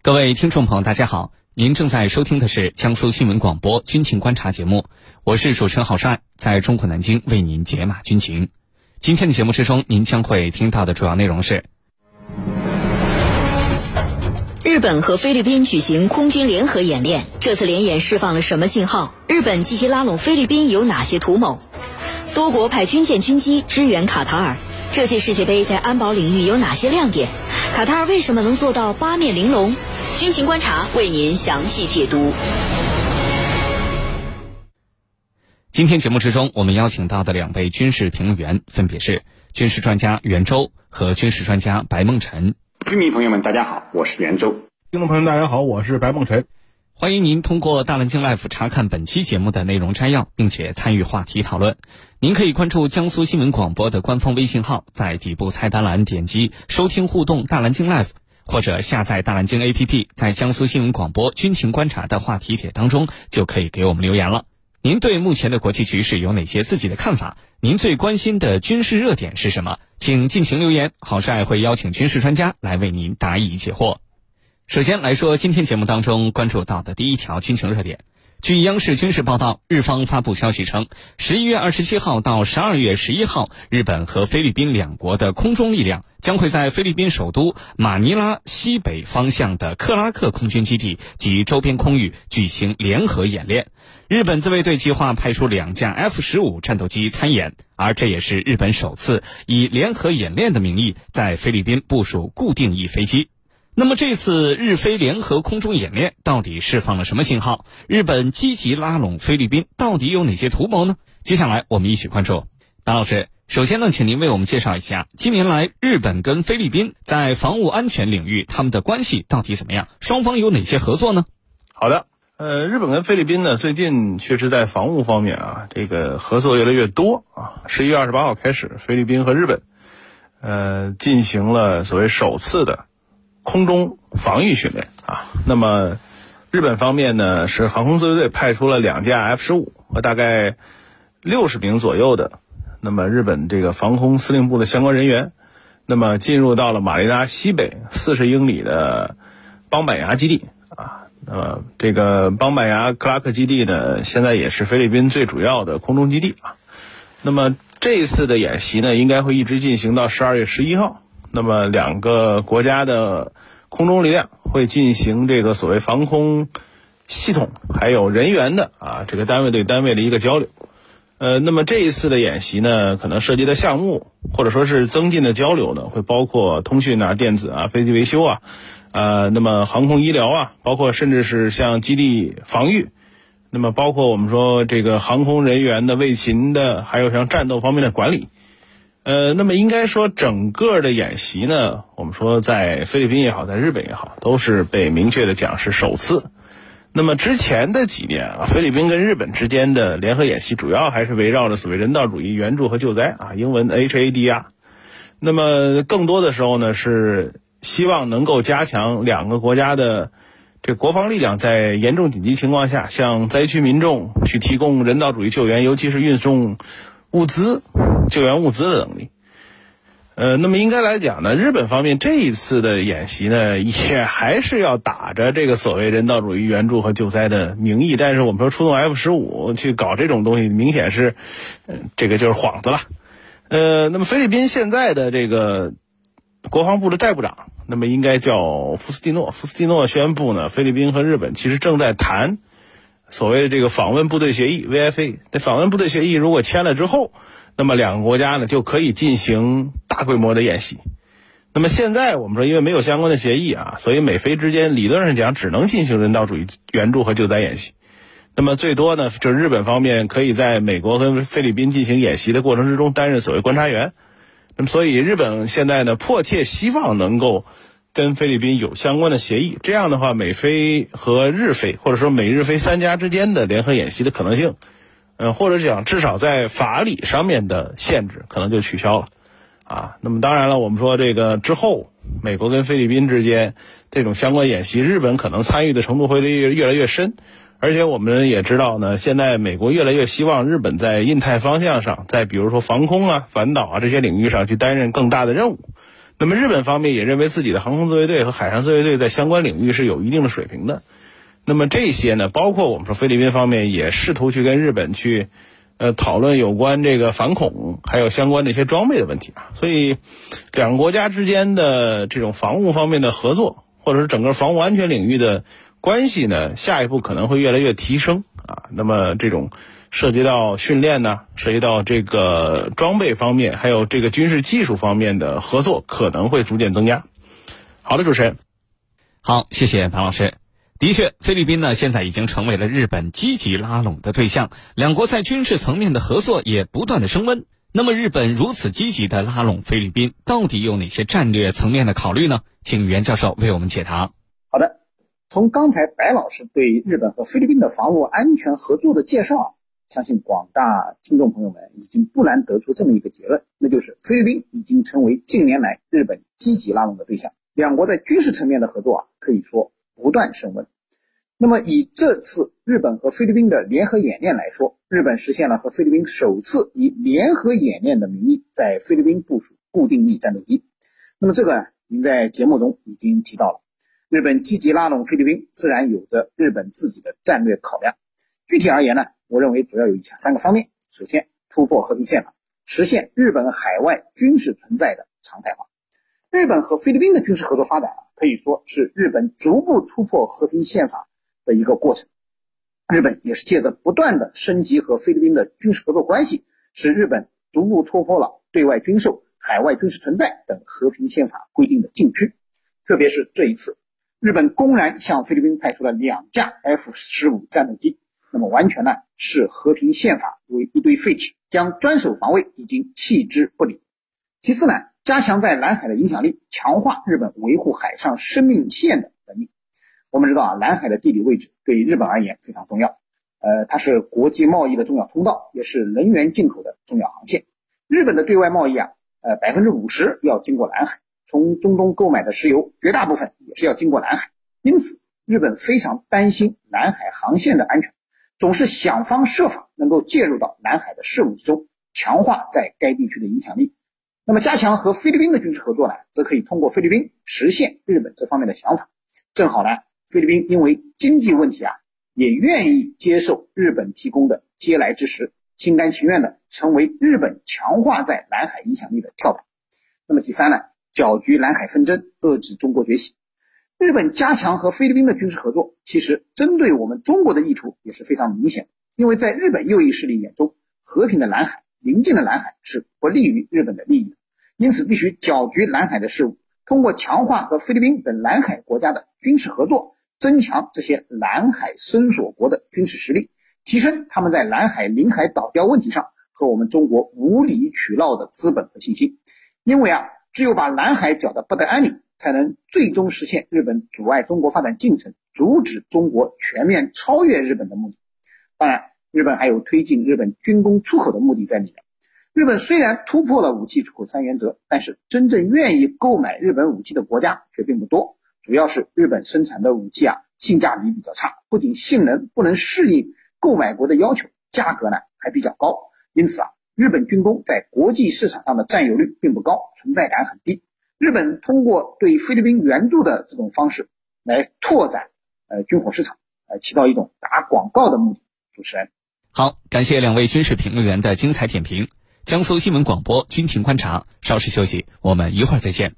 各位听众朋友，大家好，您正在收听的是江苏新闻广播军情观察节目，我是主持人郝帅，在中国南京为您解码军情。今天的节目之中，您将会听到的主要内容是：日本和菲律宾举行空军联合演练，这次联演释放了什么信号？日本积极拉拢菲律宾有哪些图谋？多国派军舰、军机支援卡塔尔，这届世界杯在安保领域有哪些亮点？卡塔尔为什么能做到八面玲珑？军情观察为您详细解读。今天节目之中，我们邀请到的两位军事评论员分别是军事专家袁周和军事专家白梦辰。军迷朋友们，大家好，我是袁周。听众朋友们，大家好，我是白梦辰。欢迎您通过大蓝鲸 Life 查看本期节目的内容摘要，并且参与话题讨论。您可以关注江苏新闻广播的官方微信号，在底部菜单栏点击收听互动大蓝鲸 Life，或者下载大蓝鲸 APP，在江苏新闻广播军情观察的话题帖当中就可以给我们留言了。您对目前的国际局势有哪些自己的看法？您最关心的军事热点是什么？请尽情留言，郝帅会邀请军事专家来为您答疑解惑。首先来说，今天节目当中关注到的第一条军情热点。据央视军事报道，日方发布消息称，十一月二十七号到十二月十一号，日本和菲律宾两国的空中力量将会在菲律宾首都马尼拉西北方向的克拉克空军基地及周边空域举行联合演练。日本自卫队计划派出两架 F 十五战斗机参演，而这也是日本首次以联合演练的名义在菲律宾部署固定翼飞机。那么这次日菲联合空中演练到底释放了什么信号？日本积极拉拢菲律宾到底有哪些图谋呢？接下来我们一起关注。白老师，首先呢，请您为我们介绍一下近年来日本跟菲律宾在防务安全领域他们的关系到底怎么样？双方有哪些合作呢？好的，呃，日本跟菲律宾呢，最近确实在防务方面啊，这个合作越来越多啊。十一月二十八号开始，菲律宾和日本，呃，进行了所谓首次的。空中防御训练啊，那么日本方面呢是航空自卫队派出了两架 F 十五和大概六十名左右的，那么日本这个防空司令部的相关人员，那么进入到了马尼拉西北四十英里的邦板牙基地啊，那么这个邦板牙克拉克基地呢，现在也是菲律宾最主要的空中基地啊，那么这一次的演习呢，应该会一直进行到十二月十一号。那么两个国家的空中力量会进行这个所谓防空系统还有人员的啊这个单位对单位的一个交流，呃，那么这一次的演习呢，可能涉及的项目或者说是增进的交流呢，会包括通讯啊、电子啊、飞机维修啊，呃，那么航空医疗啊，包括甚至是像基地防御，那么包括我们说这个航空人员的卫勤的，还有像战斗方面的管理。呃，那么应该说，整个的演习呢，我们说在菲律宾也好，在日本也好，都是被明确的讲是首次。那么之前的几年啊，菲律宾跟日本之间的联合演习，主要还是围绕着所谓人道主义援助和救灾啊，英文 HADR。那么更多的时候呢，是希望能够加强两个国家的这国防力量，在严重紧急情况下，向灾区民众去提供人道主义救援，尤其是运送物资。救援物资的能力，呃，那么应该来讲呢，日本方面这一次的演习呢，也还是要打着这个所谓人道主义援助和救灾的名义，但是我们说出动 F 十五去搞这种东西，明显是，这个就是幌子了。呃，那么菲律宾现在的这个国防部的代部长，那么应该叫福斯蒂诺，福斯蒂诺宣布呢，菲律宾和日本其实正在谈所谓的这个访问部队协议 VFA，这访问部队协议如果签了之后。那么两个国家呢就可以进行大规模的演习。那么现在我们说，因为没有相关的协议啊，所以美菲之间理论上讲只能进行人道主义援助和救灾演习。那么最多呢，就是日本方面可以在美国跟菲律宾进行演习的过程之中担任所谓观察员。那么所以日本现在呢迫切希望能够跟菲律宾有相关的协议，这样的话，美菲和日菲或者说美日菲三家之间的联合演习的可能性。嗯，或者讲，至少在法理上面的限制可能就取消了，啊，那么当然了，我们说这个之后，美国跟菲律宾之间这种相关演习，日本可能参与的程度会越越来越深，而且我们也知道呢，现在美国越来越希望日本在印太方向上，在比如说防空啊、反导啊这些领域上去担任更大的任务，那么日本方面也认为自己的航空自卫队和海上自卫队在相关领域是有一定的水平的。那么这些呢，包括我们说菲律宾方面也试图去跟日本去，呃，讨论有关这个反恐还有相关的一些装备的问题啊。所以，两个国家之间的这种防务方面的合作，或者是整个防务安全领域的关系呢，下一步可能会越来越提升啊。那么这种。涉及到训练呢，涉及到这个装备方面，还有这个军事技术方面的合作可能会逐渐增加。好的，主持人，好，谢谢白老师。的确，菲律宾呢现在已经成为了日本积极拉拢的对象，两国在军事层面的合作也不断的升温。那么，日本如此积极的拉拢菲律宾，到底有哪些战略层面的考虑呢？请袁教授为我们解答。好的，从刚才白老师对日本和菲律宾的防务安全合作的介绍。相信广大听众朋友们已经不难得出这么一个结论，那就是菲律宾已经成为近年来日本积极拉拢的对象。两国在军事层面的合作啊，可以说不断升温。那么以这次日本和菲律宾的联合演练来说，日本实现了和菲律宾首次以联合演练的名义在菲律宾部署固定翼战斗机。那么这个呢，您在节目中已经提到了，日本积极拉拢菲律宾，自然有着日本自己的战略考量。具体而言呢？我认为主要有以下三个方面：首先，突破和平宪法，实现日本海外军事存在的常态化。日本和菲律宾的军事合作发展可以说是日本逐步突破和平宪法的一个过程。日本也是借着不断的升级和菲律宾的军事合作关系，使日本逐步突破了对外军售、海外军事存在等和平宪法规定的禁区。特别是这一次，日本公然向菲律宾派出了两架 F 十五战斗机。那么完全呢视和平宪法为一堆废铁，将专守防卫已经弃之不理。其次呢，加强在南海的影响力，强化日本维护海上生命线的能力。我们知道啊，南海的地理位置对于日本而言非常重要，呃，它是国际贸易的重要通道，也是能源进口的重要航线。日本的对外贸易啊，呃，百分之五十要经过南海，从中东购买的石油绝大部分也是要经过南海，因此日本非常担心南海航线的安全。总是想方设法能够介入到南海的事务之中，强化在该地区的影响力。那么，加强和菲律宾的军事合作呢，则可以通过菲律宾实现日本这方面的想法。正好呢，菲律宾因为经济问题啊，也愿意接受日本提供的嗟来之食，心甘情愿的成为日本强化在南海影响力的跳板。那么，第三呢，搅局南海纷争，遏制中国崛起。日本加强和菲律宾的军事合作，其实针对我们中国的意图也是非常明显。因为在日本右翼势力眼中，和平的南海、宁静的南海是不利于日本的利益的，因此必须搅局南海的事务，通过强化和菲律宾等南海国家的军事合作，增强这些南海伸索国的军事实力，提升他们在南海领海岛礁问题上和我们中国无理取闹的资本和信心。因为啊，只有把南海搅得不得安宁。才能最终实现日本阻碍中国发展进程、阻止中国全面超越日本的目的。当然，日本还有推进日本军工出口的目的在里面。日本虽然突破了武器出口三原则，但是真正愿意购买日本武器的国家却并不多。主要是日本生产的武器啊，性价比比较差，不仅性能不能适应购买国的要求，价格呢还比较高。因此啊，日本军工在国际市场上的占有率并不高，存在感很低。日本通过对菲律宾援助的这种方式来拓展呃军火市场，呃起到一种打广告的目的。主持人，好，感谢两位军事评论员的精彩点评。江苏新闻广播军情观察，稍事休息，我们一会儿再见。